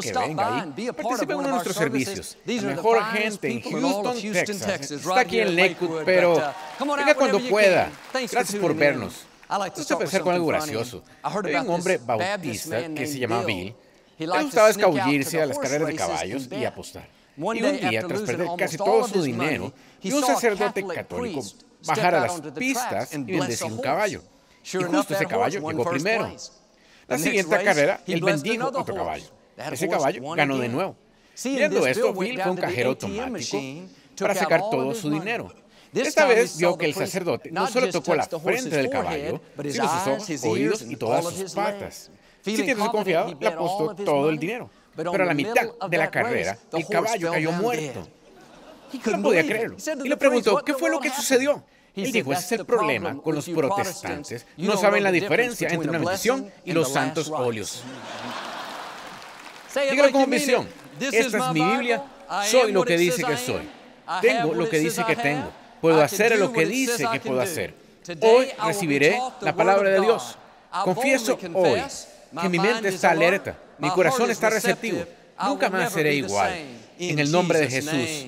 que venga ahí, participe en uno de nuestros servicios. La mejor gente en Houston, Texas, está aquí en Lakewood, pero venga cuando pueda. Gracias por vernos. Me gusta empezar con algo gracioso. Hay un hombre bautista que se llama Bill. Le gustaba escabullirse a las carreras de caballos y apostar. Y un día, tras perder casi todo su dinero, vio un sacerdote católico bajar a las pistas y bendecir un caballo. Y justo ese caballo llegó primero. La siguiente carrera, él bendijo otro caballo. Ese caballo ganó de nuevo. Viendo esto, Bill fue un cajero automático para sacar todo su dinero. Esta vez vio que el sacerdote no solo tocó la frente del caballo, sino sus ojos, oídos y todas sus patas. Sintiéndose confiado, le apostó todo el dinero. Pero a la mitad de la carrera, el caballo cayó muerto. No podía creerlo. Y le preguntó, ¿qué fue lo que sucedió? Y dijo, ese es el problema con los protestantes. No saben la diferencia entre una bendición y los santos óleos. Dígalo como misión. Esta es mi Biblia. Soy lo que dice que soy. Tengo lo que dice que tengo. Puedo hacer lo que dice que puedo hacer. Hoy recibiré la palabra de Dios. Confieso hoy que mi mente está alerta, mi corazón está receptivo. Nunca más seré igual. En el nombre de Jesús,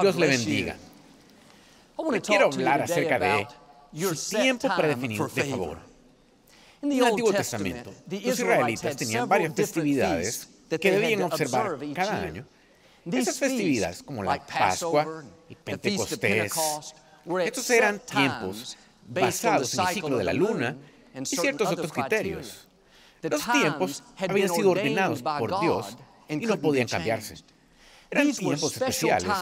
Dios le bendiga. quiero hablar acerca de su tiempo predefinido de favor. En el Antiguo Testamento, los israelitas tenían varias festividades que debían observar cada año. Esas festividades, como la Pascua y Pentecostés, estos eran tiempos basados en el ciclo de la luna y ciertos otros criterios. Los tiempos habían sido ordenados por Dios y no podían cambiarse. Eran tiempos especiales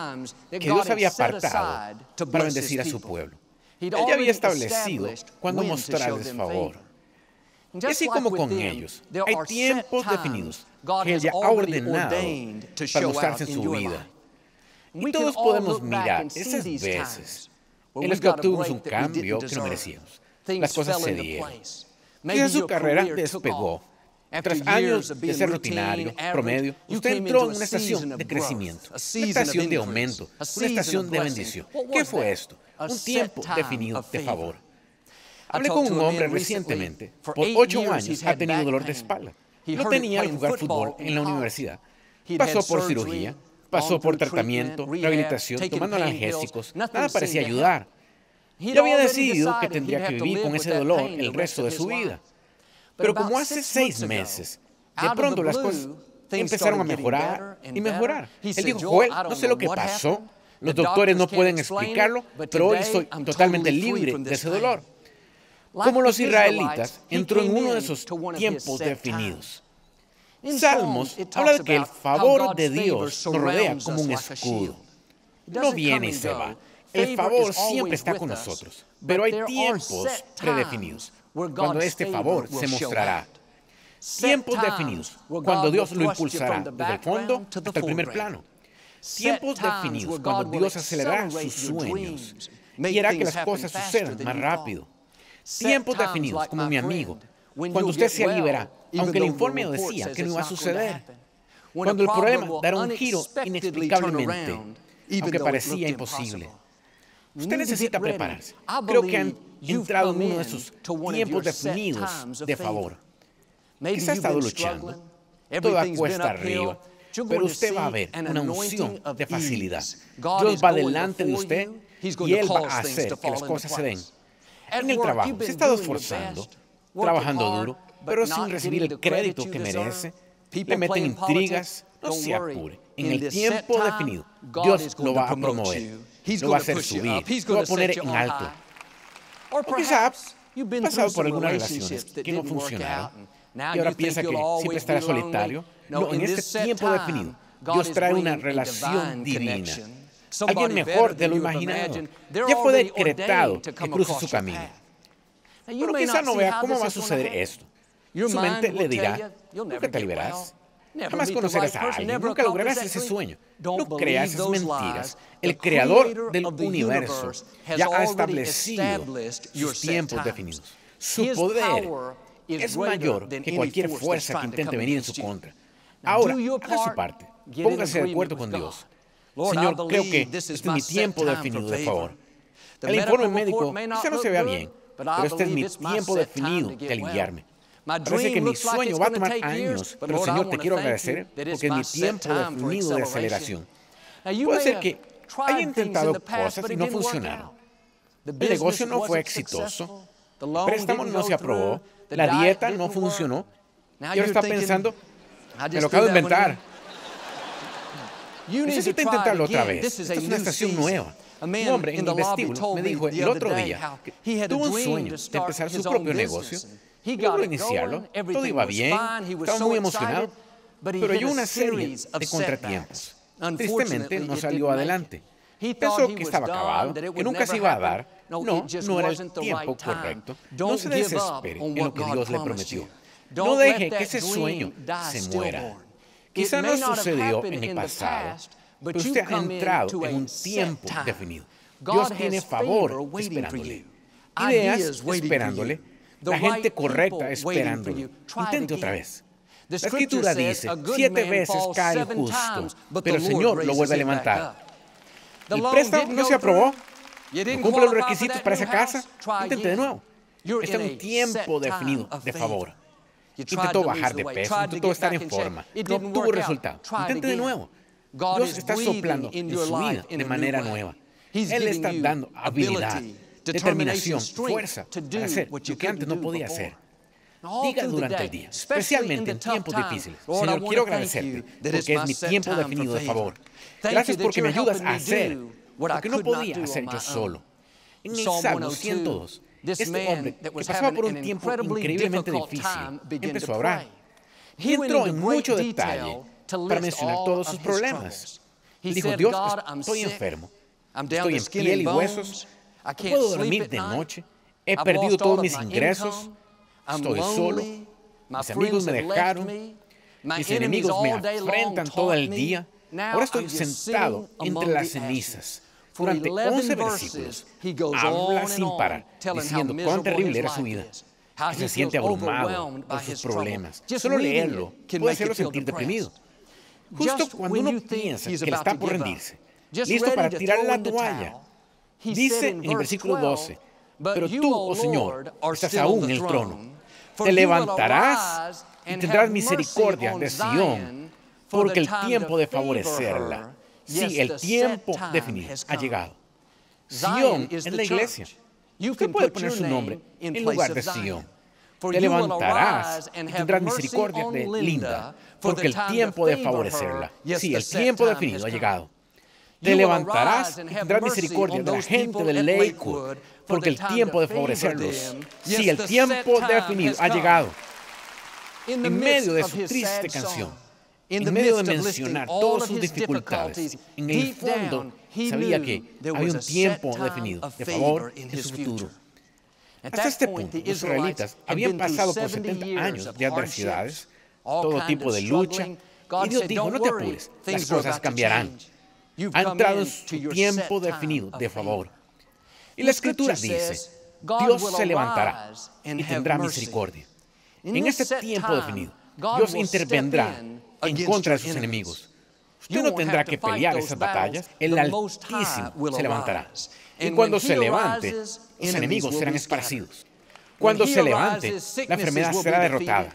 que Dios había apartado para bendecir a su pueblo. Él ya había establecido cuándo mostrarles favor. Y así como con ellos, hay tiempos definidos que Él ya ha ordenado para mostrarse en su vida. Y todos podemos mirar esas veces en las que obtuvimos un cambio que no merecíamos. Las cosas se dieron. Quizás su carrera despegó. Tras años de ser rutinario, promedio, usted entró en una estación de crecimiento, una estación de aumento, una estación de bendición. ¿Qué fue esto? Un tiempo definido de favor. Hablé con un hombre recientemente. Por ocho años ha tenido dolor de espalda. No tenía que jugar fútbol en la universidad. Pasó por cirugía, pasó por tratamiento, rehabilitación, tomando analgésicos. Nada parecía ayudar. Ya había decidido que tendría que vivir con ese dolor el resto de su vida. Pero como hace seis meses, de pronto las cosas empezaron a mejorar y mejorar. Él dijo, Joel, no sé lo que pasó, los doctores no pueden explicarlo, pero hoy estoy totalmente libre de ese dolor. Como los israelitas, entró en uno de esos tiempos definidos. Salmos habla de que el favor de Dios nos rodea como un escudo. No viene y se va. El favor siempre está con nosotros, pero hay tiempos predefinidos cuando este favor se mostrará. Tiempos definidos, cuando Dios lo impulsará desde el fondo hasta el primer plano. Tiempos definidos, cuando Dios acelerará sus sueños y hará que las cosas sucedan más rápido. Tiempos definidos, como mi amigo, cuando usted se libera, aunque el informe decía que no iba a suceder. Cuando el problema dará un giro inexplicablemente, aunque parecía imposible. Usted necesita prepararse. Creo que han entrado en uno de esos tiempos definidos de favor. Quizá ha estado luchando, toda cuesta arriba, pero usted va a ver una unción de facilidad. Dios va delante de usted y Él va a hacer que las cosas se den. En el trabajo, se ha estado esforzando, trabajando duro, pero sin recibir el crédito que merece. Le meten intrigas, no se apure. En el tiempo definido, Dios lo va a promover, lo va a hacer subir, lo va a poner en alto. O quizás has pasado por algunas relaciones que no funcionaron y ahora piensa que siempre estará solitario. No, en este tiempo definido, Dios trae una relación divina. Alguien mejor de lo imaginado. Ya fue decretado que cruce su camino. Pero quizá no vea cómo va a suceder esto. Su mente le dirá, nunca te liberarás. Jamás conocerás a alguien, nunca lograrás ese sueño. No creas esas mentiras. El creador del universo ya ha establecido sus tiempos definidos. Su poder es mayor que cualquier fuerza que intente venir en su contra. Ahora, haga su parte. Póngase de acuerdo con Dios. Señor, creo que este es mi tiempo definido de favor. El informe médico quizá no se vea bien, pero este es mi tiempo definido de aliviarme. Parece que mi sueño va a tomar años, pero Señor, te quiero agradecer porque es mi tiempo definido de aceleración. Puede ser que haya intentado cosas y no funcionaron. El negocio no fue exitoso, el préstamo no se aprobó, la dieta no funcionó, y ahora está pensando, me lo acabo de inventar. Necesito intentarlo otra vez. Esta es una estación nueva. Un hombre en el vestíbulo me dijo el otro día que tuvo un sueño de empezar su propio negocio. Logró iniciarlo, todo iba bien, estaba muy emocionado, pero hay una serie de contratiempos. Tristemente no salió adelante. Pensó que estaba acabado, que nunca se iba a dar. No, no era el tiempo correcto. No se desespere en lo que Dios le prometió. No deje que ese sueño se muera. Quizá no sucedió en el pasado, pero usted ha entrado en un tiempo definido. Dios tiene favor esperándole, ideas esperándole, la gente correcta esperándole. Intente otra vez. La escritura dice, siete veces cae el justo, pero el Señor lo vuelve a levantar. El préstamo no se aprobó, no cumple los requisitos para esa casa, intente de nuevo. Está en un tiempo definido de favor. Intentó bajar de peso, intentó estar en forma, no tuvo resultado. Intente de nuevo. Dios está soplando en su vida de manera nueva. Él está dando habilidad, determinación, fuerza para hacer lo que antes no podía hacer. Diga durante el día, especialmente en tiempos difíciles. Señor, quiero agradecerte porque es mi tiempo definido de favor. Gracias porque me ayudas a hacer lo que no podía hacer yo solo. En el Salmo 102, este hombre que pasaba por un tiempo increíblemente difícil empezó a orar. Y entró en mucho detalle para mencionar todos sus problemas. Dijo, Dios, estoy enfermo, estoy en piel y huesos, no puedo dormir de noche, he perdido todos mis ingresos, estoy solo, mis amigos me dejaron, mis enemigos me afrentan todo el día, ahora estoy sentado entre las cenizas. Durante 11 versículos habla sin parar, diciendo cuán terrible era su vida, que se siente abrumado por sus problemas. Solo leerlo puede hacerlo sentir deprimido. Justo cuando uno piensa que le está por rendirse, listo para tirar la toalla, dice en el versículo 12, pero tú, oh Señor, estás aún en el trono. Te levantarás y tendrás misericordia de Sión, porque el tiempo de favorecerla, sí, el tiempo definido ha llegado. Sión es la iglesia. Usted puede poner su nombre en lugar de Sión. Te levantarás y tendrás misericordia de Linda, porque el tiempo de favorecerla, sí, el tiempo definido ha llegado. Te levantarás y tendrás misericordia de la gente de Lakewood, porque el tiempo de favorecerlos, sí, el tiempo definido ha llegado. En medio de su triste canción, en medio de mencionar todas sus dificultades, en el fondo sabía que había un tiempo definido de favor en su futuro. Hasta este punto, los israelitas habían pasado por 70 años de adversidades, todo tipo de lucha, y Dios dijo, no te apures, las cosas cambiarán. Ha entrado en su tiempo definido de favor. Y la escritura dice, Dios se levantará y tendrá misericordia. En este tiempo definido, Dios intervendrá en contra de sus enemigos. Usted no tendrá que pelear esas batallas, el Altísimo se levantará. Y cuando se levante, los enemigos serán esparcidos. Cuando se levante, la enfermedad será derrotada.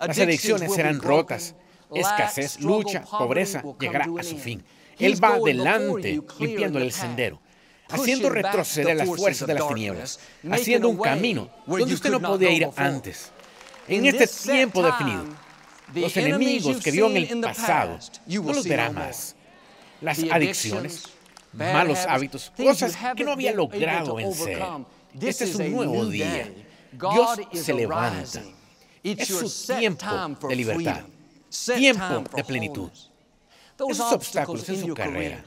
Las adicciones serán rotas. Escasez, lucha, pobreza llegará a su fin. Él va adelante, limpiando el sendero, haciendo retroceder las fuerzas de las tinieblas, haciendo un camino donde usted no podía ir antes. En este tiempo definido, los enemigos que vio en el pasado no los verá más. Las adicciones, malos hábitos, cosas que no había logrado vencer. Este es un nuevo día. Dios se levanta. Es su tiempo de libertad, tiempo de plenitud. Esos obstáculos en su carrera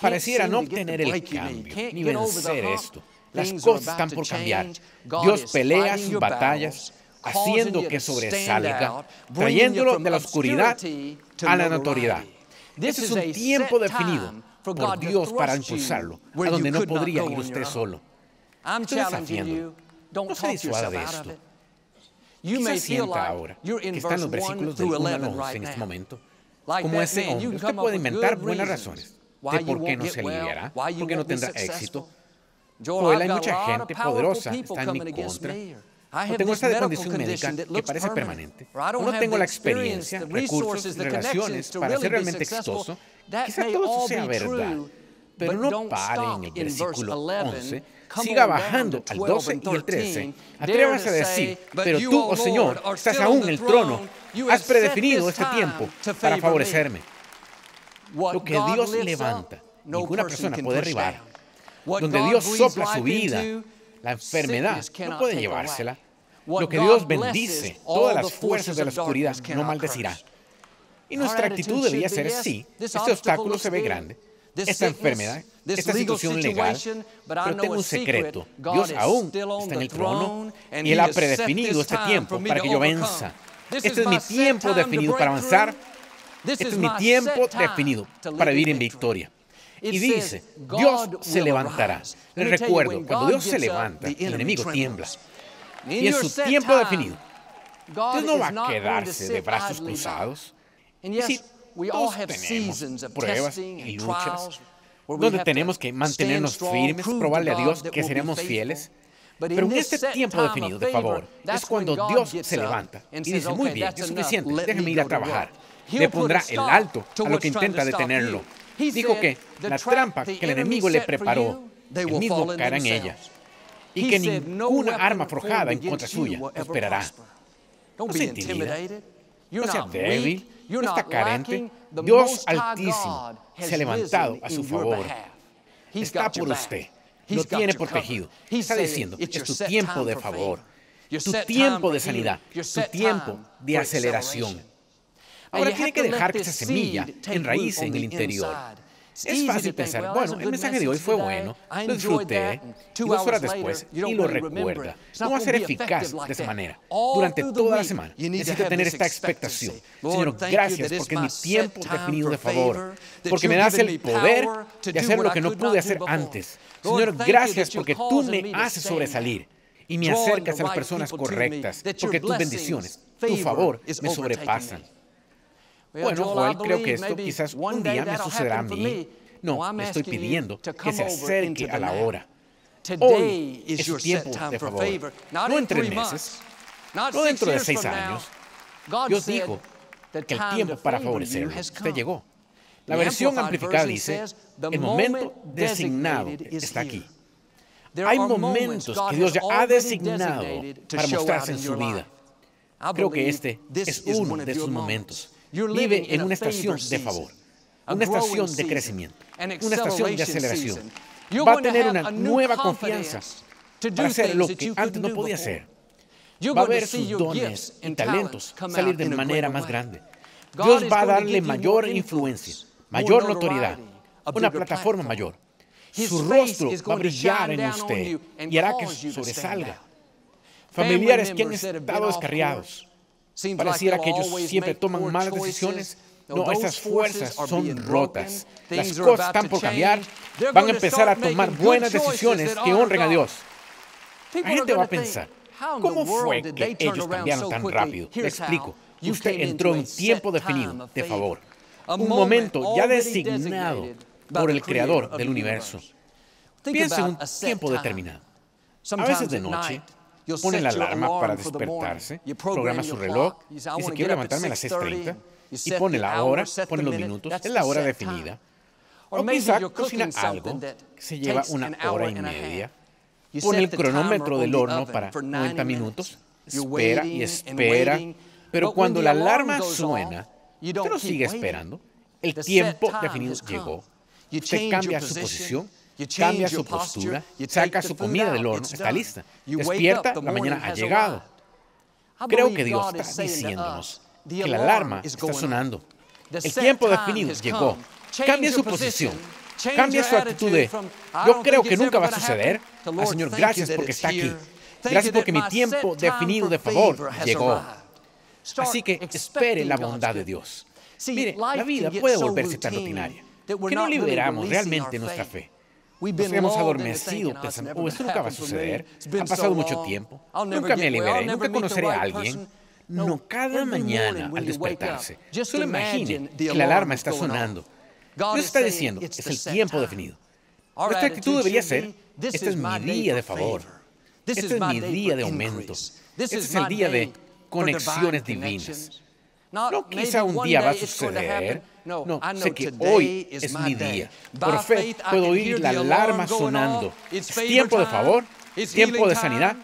parecieran no obtener el cambio ni vencer esto. Las cosas están por cambiar. Dios pelea sus batallas, haciendo que sobresalga, trayéndolo de la oscuridad a la notoriedad. Ese es un tiempo definido por Dios para impulsarlo a donde no podría ir usted solo. Estoy desafiando. No se disuada de esto. ¿Qué se sienta ahora que está en los versículos del 1 al 11 en este momento? Como ese hombre, usted puede inventar buenas razones de por qué no se aliviará, por qué no tendrá éxito. Joel, hay mucha gente poderosa está en mi contra. O tengo esta condición médica que parece permanente, o no tengo la experiencia, recursos, relaciones para ser realmente exitoso, quizá todo eso sea verdad, pero no pare en el versículo 11, siga bajando al 12 y el 13. Atrévase a decir, pero tú, oh Señor, estás aún en el trono, has predefinido este tiempo para favorecerme. Lo que Dios levanta, ninguna persona puede derribar. Donde Dios sopla su vida, la enfermedad no puede llevársela. Lo que Dios bendice, todas las fuerzas de la oscuridad no maldecirá. Y nuestra actitud debería ser, sí, este obstáculo se ve grande, esta enfermedad, esta situación legal, pero tengo un secreto. Dios aún está en el trono y Él ha predefinido este tiempo para que yo venza. Este es mi tiempo definido para avanzar. Este es mi tiempo definido para vivir en victoria. Y dice, Dios se levantará. Les recuerdo, cuando Dios se levanta, el enemigo tiembla. Y en su tiempo definido, Dios no va a quedarse de brazos cruzados. Y sí, todos tenemos pruebas y luchas donde tenemos que mantenernos firmes, probarle a Dios que seremos fieles. Pero en este tiempo definido de favor es cuando Dios se levanta y dice, muy bien, es suficiente, déjeme ir a trabajar. Le pondrá el alto a lo que intenta detenerlo. Dijo que la trampa que el enemigo le preparó, el mismo caerá en ella. Y que ninguna arma forjada en contra suya esperará. No se intimide, no sea débil, no está carente. Dios Altísimo se ha levantado a su favor. Está por usted. Lo tiene protegido. Está diciendo, es tu tiempo de favor, tu tiempo de sanidad, tu tiempo de aceleración. Ahora tiene que dejar que esa semilla enraíce en el interior. Es fácil pensar, bueno, el mensaje de hoy fue bueno, lo disfruté, y dos horas después, y lo recuerda. No va a ser eficaz de esa manera. Durante toda la semana, necesito tener esta expectación. Señor, gracias porque es mi tiempo definido de favor, porque me das el poder de hacer lo que no pude hacer antes. Señor, gracias porque tú me haces sobresalir y me acercas a las personas correctas, porque tus bendiciones, tu favor, me sobrepasan. Bueno, Joel, creo que esto quizás un día me sucederá a mí. No, me estoy pidiendo que se acerque a la hora. Hoy es su tiempo de favor. No en tres meses, no dentro de seis años. Dios dijo que el tiempo para favorecerlo usted llegó. La versión amplificada dice, el momento designado está aquí. Hay momentos que Dios ya ha designado para mostrarse en su vida. Creo que este es uno de esos momentos vive en una estación de favor, una estación de crecimiento, una estación de aceleración. Va a tener una nueva confianza para hacer lo que antes no podía hacer. Va a ver sus dones y talentos salir de manera más grande. Dios va a darle mayor influencia, mayor notoriedad, una plataforma mayor. Su rostro va a brillar en usted y hará que sobresalga. Familiares que han estado descarriados, Pareciera que ellos siempre toman malas decisiones. No, esas fuerzas son rotas. Las cosas están por cambiar. Van a empezar a tomar buenas decisiones que honren a Dios. La gente va a pensar, ¿cómo fue que ellos cambiaron tan rápido? Le explico. Usted entró en tiempo definido, de favor. Un momento ya designado por el creador del universo. Piensa en un tiempo determinado. A veces de noche, pone la alarma para despertarse, programa su reloj, dice quiero levantarme a las 6.30 y pone la hora, pone los minutos, es la hora definida. O quizá cocina algo que se lleva una hora y media, pone el cronómetro del horno para 90 minutos, espera y espera, pero cuando la alarma suena, usted no sigue esperando, el tiempo definido llegó, usted cambia su posición, cambia su postura, saca su comida del horno, está lista. Despierta, la mañana ha llegado. Creo que Dios está diciéndonos que la alarma está sonando. El tiempo definido llegó. Cambia su posición. Cambia su actitud de, yo creo que nunca va a suceder. Al Señor, gracias porque está aquí. Gracias porque mi tiempo definido de favor llegó. Así que espere la bondad de Dios. Mire, la vida puede volverse tan rutinaria que no liberamos realmente nuestra fe. Nos hemos adormecido pensando, oh, esto nunca va a suceder. Ha pasado mucho tiempo. Nunca me liberaré, nunca conoceré a alguien. No, cada mañana al despertarse, solo imagine que la alarma está sonando. Dios está diciendo, es el tiempo definido. Nuestra actitud debería ser, este es mi día de favor. Este es mi día de aumento. Este es el día de conexiones divinas. No, quizá un día va a suceder. No, sé que hoy es mi día. Por fe puedo oír la alarma sonando. Es tiempo de favor, tiempo de sanidad,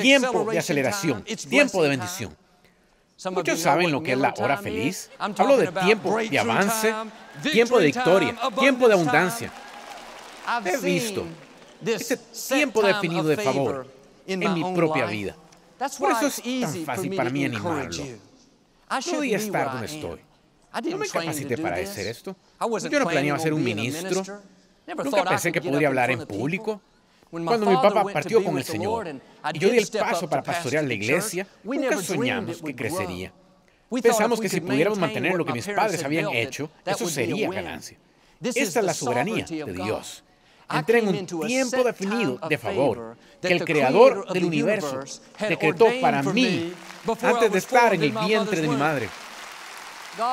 tiempo de aceleración, tiempo de bendición. Muchos saben lo que es la hora feliz. Hablo de tiempo de avance, tiempo de victoria, tiempo de abundancia. He visto ese tiempo definido de favor en mi propia vida. Por eso es tan fácil para mí animarlo. No podía estar donde estoy. No me capacité para hacer esto. Yo no planeaba ser un ministro. Nunca pensé que podría hablar en público. Cuando mi papá partió con el Señor y yo di el paso para pastorear la iglesia, nunca soñamos que crecería. Pensamos que si pudiéramos mantener lo que mis padres habían hecho, eso sería ganancia. Esta es la soberanía de Dios. Entré en un tiempo definido de favor que el Creador del universo decretó para mí antes de estar en el vientre de mi madre.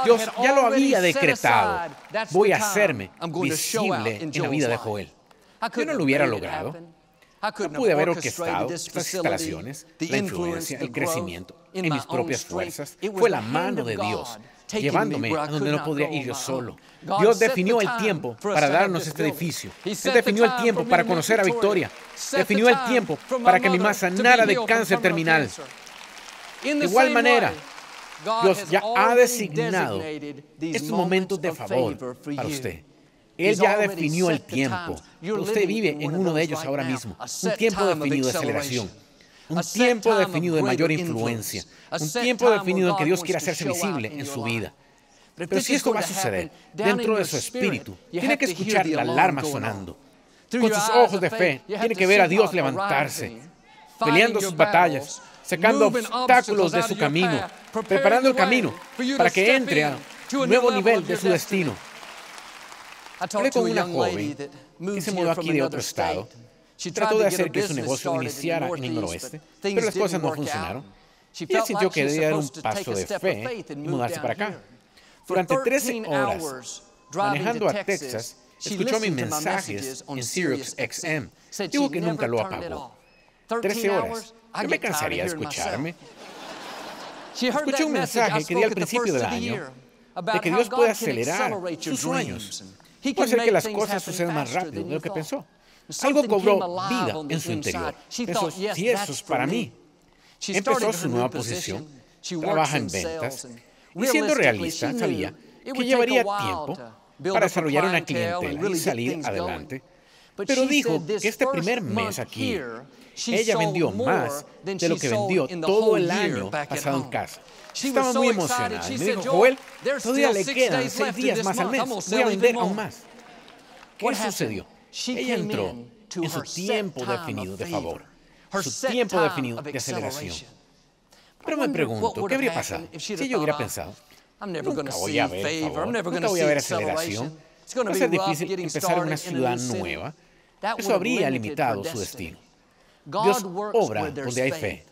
Dios ya lo había decretado. Voy a hacerme visible en la vida de Joel. Yo no lo hubiera logrado. No pude haber orquestado estas instalaciones, la influencia, el crecimiento en mis propias fuerzas. Fue la mano de Dios llevándome a donde no podría ir yo solo. Dios definió el tiempo para darnos este edificio. Él definió el tiempo para conocer a Victoria. Definió el tiempo para que mi mamá sanara de cáncer terminal. De igual manera, Dios ya ha designado estos momentos de favor para usted. Él ya definió el tiempo. Usted vive en uno de ellos ahora mismo. Un tiempo definido de aceleración. Un tiempo definido de mayor influencia. Un tiempo definido en que Dios quiere hacerse visible en su vida. Pero si esto va a suceder dentro de su espíritu, tiene que escuchar la alarma sonando. Con sus ojos de fe, tiene que ver a Dios levantarse, peleando sus batallas, sacando obstáculos de su camino, preparando el camino para que entre a un nuevo nivel de su destino. Hablé con una joven que se mudó aquí de otro estado. Trató de hacer que su negocio iniciara en el noroeste, pero las cosas no funcionaron. Ella sintió que debía dar un paso de fe y mudarse para acá. Durante 13 horas, manejando a Texas, escuchó mis mensajes en Sirius XM. Digo que nunca lo apagó. 13 horas. Yo me cansaría de escucharme. Escuché un mensaje que di al principio del año de que Dios puede acelerar sus sueños. Puede ser que las cosas sucedan más rápido de lo que pensó. Algo cobró vida en su interior. Pensó, si eso es para mí. Empezó su nueva posición, trabaja en ventas y siendo realista sabía que llevaría tiempo para desarrollar una clientela y salir adelante. Pero dijo que este primer mes aquí ella vendió más de lo que vendió todo el año pasado en casa. Estaba muy emocionada. Me dijo, Joel, todavía le quedan seis días más al mes. Voy a vender aún más. ¿Qué sucedió? Ella entró en su tiempo definido de favor, su tiempo definido de aceleración. Pero me pregunto, ¿qué habría pasado si yo hubiera pensado, nunca voy a ver favor, nunca voy a ver aceleración, va a ser difícil empezar en una ciudad nueva? Eso habría limitado su destino. Dios obra donde hay fe.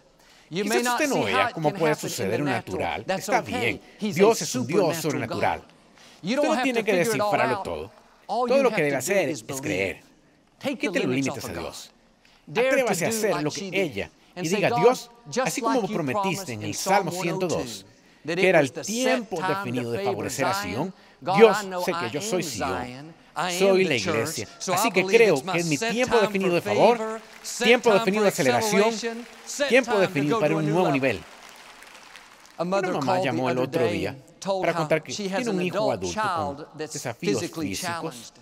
Quizás usted no vea cómo puede suceder un natural. Está bien. Dios es un Dios sobrenatural. Usted no tiene que descifrarlo todo. Todo lo que debe hacer es creer. Quite los límites a Dios. Atrévase a hacer lo que ella y diga, Dios, así como prometiste en el Salmo 102, que era el tiempo definido de favorecer a Sion, Dios, sé que yo soy Sion, soy la iglesia. Así que creo que es mi tiempo definido de favor, tiempo definido de aceleración, tiempo definido para un nuevo nivel. Una mamá llamó el otro día para contar que tiene un hijo adulto con desafíos físicos.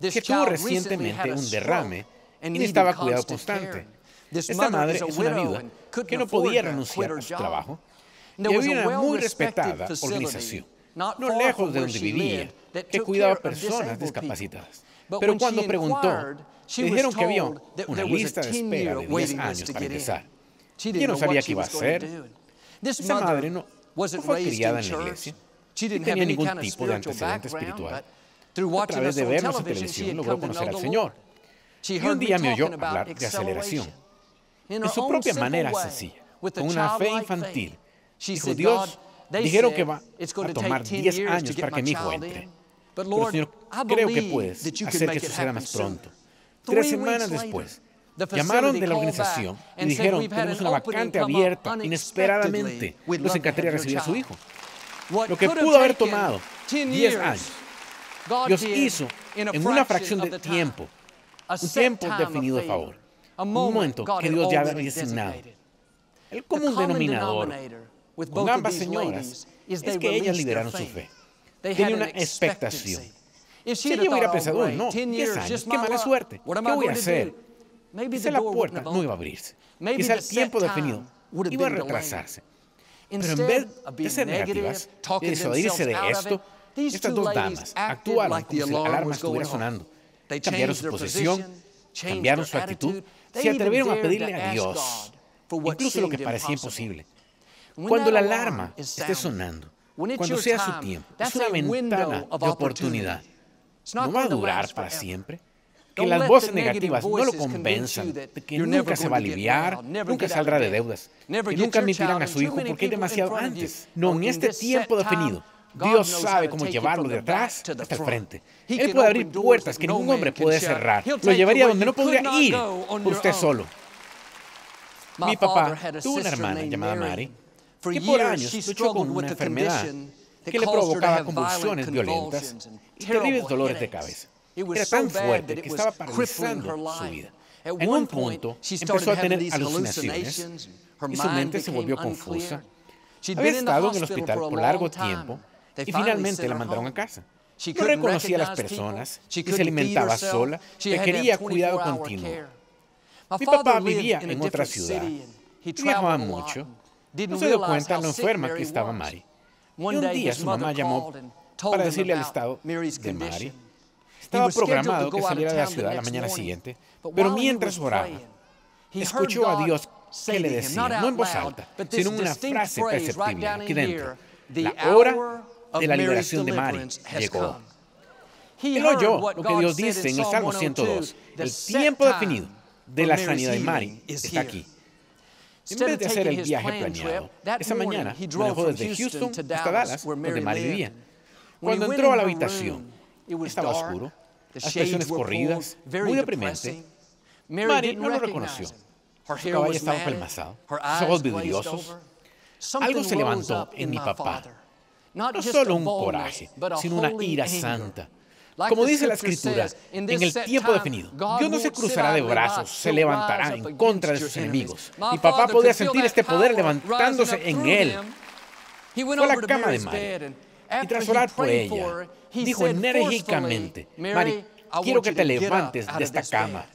que tuvo recientemente un derrame y necesitaba cuidado constante. Esta madre es una viuda que no podía renunciar a su trabajo y había una muy respetada organización, no lejos de donde vivía, que cuidaba a personas discapacitadas. Pero cuando preguntó, le dijeron que había una lista de espera de 10 años para empezar. Ella no sabía qué iba a hacer. Esta madre no, fue criada en la iglesia, no tenía ningún tipo de antecedente espiritual. A través de vernos en televisión logró conocer al Señor. Y un día me oyó hablar de aceleración. En su propia manera sencilla, con una fe infantil, dijo, Dios, dijeron que va a tomar 10 años para que mi hijo entre. Pero Señor, creo que puedes hacer que suceda más pronto. Tres semanas después, Llamaron de la organización y dijeron, tenemos una vacante abierta inesperadamente. Nos encantaría recibir a su hijo. Lo que pudo haber tomado 10 años, Dios hizo en una fracción de tiempo, un tiempo definido de favor, un momento que Dios ya había designado. El común denominador con ambas señoras es que ellas liberaron su fe. Tenían una expectación. Si ella hubiera pensado, no, 10 años, qué mala suerte, ¿qué voy a hacer? Quizá la puerta no iba a abrirse. Quizá el tiempo definido iba a retrasarse. Pero en vez de ser negativas, de disuadirse de esto, estas dos damas actuaron como si la alarma estuviera sonando. Cambiaron su posición, cambiaron su actitud, se atrevieron a pedirle a Dios, incluso lo que parecía imposible. Cuando la alarma esté sonando, cuando sea su tiempo, es una ventana de oportunidad. No va a durar para siempre. Que las voces negativas no lo convenzan. de que nunca se va a aliviar, nunca saldrá de deudas, que nunca admitirán a su hijo porque hay demasiado antes. No, en este tiempo definido, Dios sabe cómo llevarlo de atrás hasta el frente. Él puede abrir puertas que ningún hombre puede cerrar. Lo llevaría donde no podría ir usted solo. Mi papá tuvo una hermana llamada Mary que por años luchó con una enfermedad que le provocaba convulsiones violentas y terribles dolores de cabeza. Era tan fuerte que estaba paralizando su vida. En un punto empezó a tener alucinaciones y su mente se volvió confusa. Había estado en el hospital por largo tiempo y finalmente la mandaron a casa. No reconocía a las personas, que se alimentaba sola, que quería cuidado continuo. Mi papá vivía en otra ciudad, viajaba mucho, no se dio cuenta de lo enferma que estaba Mary. Y un día su mamá llamó para decirle al estado de Mary. Estaba programado que saliera de la ciudad la mañana siguiente, pero mientras oraba, escuchó a Dios que le decía, no en voz alta, sino en una frase perceptible aquí dentro. La hora de la liberación de Mary llegó. Él oyó lo que Dios dice en el Salmo 102. El tiempo definido de la sanidad de Mary está aquí. En vez de hacer el viaje planeado, esa mañana manejó desde Houston hasta Dallas, donde Mary vivía. Cuando entró a la habitación, estaba oscuro, las presiones corridas, muy deprimente. Mary no lo reconoció. Su caballo estaba pelmazado, sus ojos vidriosos. Algo se levantó en mi papá. No solo un coraje, sino una ira santa. Como dice la Escritura, en el tiempo definido, Dios no se cruzará de brazos, se levantará en contra de sus enemigos. Mi papá podía sentir este poder levantándose en él. Fue a la cama de Mary y tras orar por ella, dijo enérgicamente, Mary, quiero que te levantes de esta cama.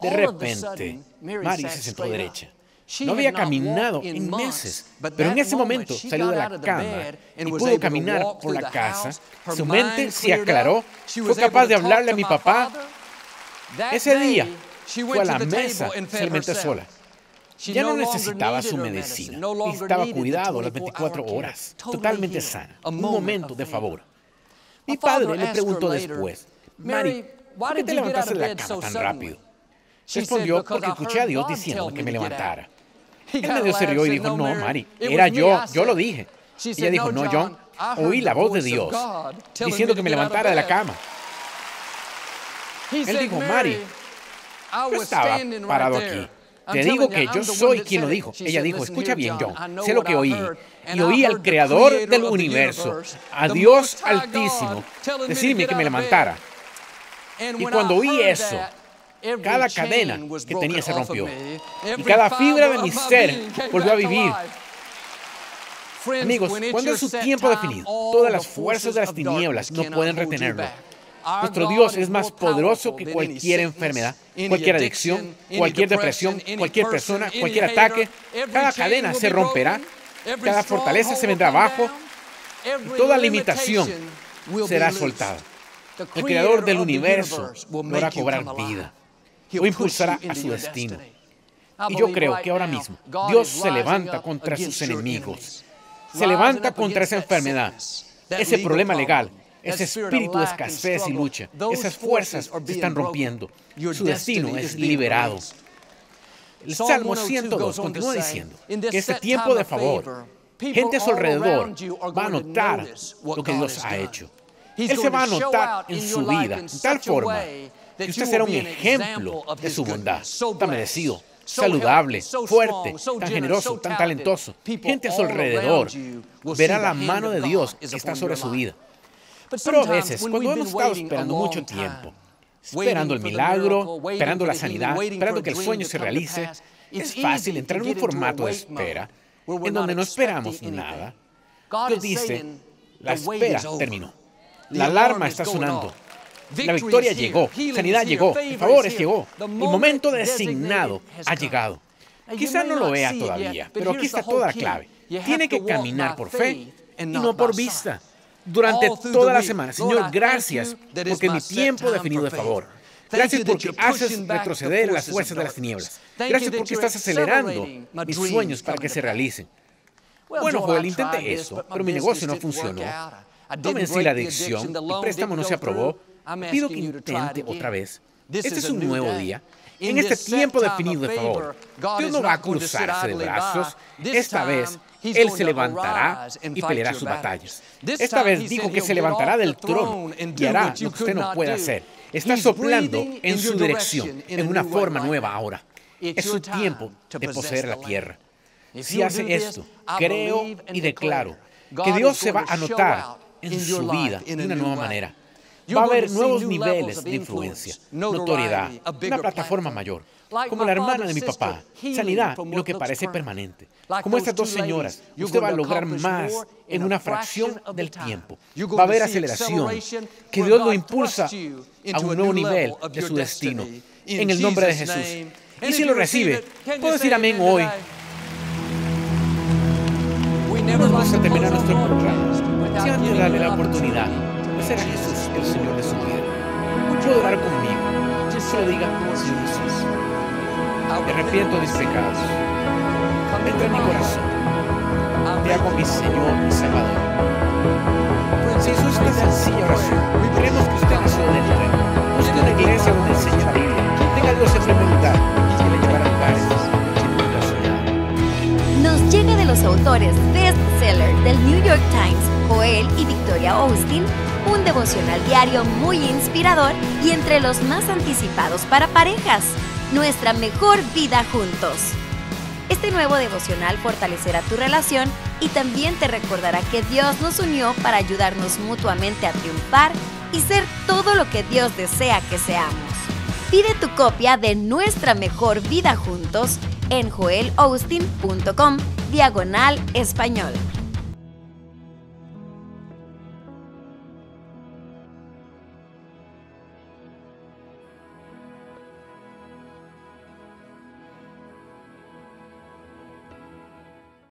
De repente, Mary se sentó derecha. No había caminado en meses, pero en ese momento salió de la cama y pudo caminar por la casa. Su mente se aclaró, fue capaz de hablarle a mi papá. Ese día fue a la mesa simplemente sola. Ya no necesitaba su medicina, estaba cuidado las 24 horas, totalmente sana, un momento de favor. Mi padre le preguntó después, Mary, ¿por qué te levantaste de la cama tan rápido? Respondió porque escuché a Dios diciendo que me levantara. Él medio se rió y dijo, no, Mari, era yo, yo lo dije. Ella dijo, no, John, oí la voz de Dios diciendo que me levantara de la cama. Él dijo, Mari, yo estaba parado aquí. Te digo que yo soy quien lo dijo. Ella dijo, escucha bien, John, sé lo que oí. Y oí al Creador del universo, a Dios Altísimo, decirme que me levantara. Y cuando oí eso, cada cadena que tenía se rompió. Y cada fibra de mi ser volvió a vivir. Amigos, cuando es su tiempo definido, todas las fuerzas de las tinieblas no pueden retenerlo. Nuestro Dios es más poderoso que cualquier enfermedad, cualquier adicción, cualquier depresión, cualquier persona, cualquier ataque. Cada cadena se romperá, cada fortaleza se vendrá abajo, y toda limitación será soltada. El creador del universo a cobrar vida o impulsará a su destino. Y yo creo que ahora mismo Dios se levanta contra sus enemigos. Se levanta contra esa enfermedad, ese problema legal, ese espíritu de escasez y lucha. Esas fuerzas se están rompiendo. Su destino es liberado. El Salmo 102 continúa diciendo que este tiempo de favor, gente a su alrededor va a notar lo que Dios ha hecho. Él se va a notar en su vida de tal forma que usted será un ejemplo de su bondad, tan merecido, saludable, fuerte, tan generoso, tan talentoso. Gente a su alrededor verá la mano de Dios que está sobre su vida. Pero a veces, cuando hemos estado esperando mucho tiempo, esperando el milagro, esperando la sanidad, esperando que el sueño se realice, es fácil entrar en un formato de espera en donde no esperamos nada. Dios dice, la espera terminó. La alarma está sonando. La victoria llegó, sanidad llegó, el favores llegó. El momento designado ha llegado. Quizá no lo vea todavía, pero aquí está toda la clave. Tiene que caminar por fe y no por vista. Durante toda la semana, Señor, gracias porque mi tiempo definido de favor. Gracias porque haces retroceder las fuerzas de las tinieblas. Gracias porque estás acelerando mis sueños para que se realicen. Bueno, Joel, intenté eso, pero mi negocio no funcionó. No vencí la adicción, el préstamo no se aprobó. Pido que intente otra vez. Este es un nuevo día. En este tiempo definido de favor, Dios no va a cruzarse de brazos. Esta vez, Él se levantará y peleará sus batallas. Esta vez dijo que se levantará del trono y hará lo que usted no puede hacer. Está soplando en su dirección, en una forma nueva ahora. Es su tiempo de poseer la tierra. Si hace esto, creo y declaro que Dios se va a notar en su vida de una nueva manera. Va a haber nuevos niveles de influencia, notoriedad, una plataforma mayor. Como la hermana de mi papá, sanidad lo que parece permanente. Como estas dos señoras, usted va a lograr más en una fracción del tiempo. Va a haber aceleración, que Dios lo impulsa a un nuevo nivel de su destino. En el nombre de Jesús. Y si lo recibe, puedo decir amén hoy. Nos vamos a terminar nuestro programa. Si antes de darle la oportunidad ser Jesús el Señor de su vida, puedo orar conmigo. Solo diga, Señor Jesús, me arrepiento de mis pecados. Entra en mi corazón. Te hago mi Señor y Salvador. Si eso es una sencilla oración, queremos que usted nació de nuevo. Busque una iglesia donde enseñe la Biblia. Tenga a Dios en primer lugar y le llevará lugares Nos llega de los autores bestseller del New York Times, Joel y Victoria Austin, un devocional diario muy inspirador y entre los más anticipados para parejas. Nuestra mejor vida juntos. Este nuevo devocional fortalecerá tu relación y también te recordará que Dios nos unió para ayudarnos mutuamente a triunfar y ser todo lo que Dios desea que seamos. Pide tu copia de Nuestra Mejor Vida Juntos en joelaustin.com diagonal español.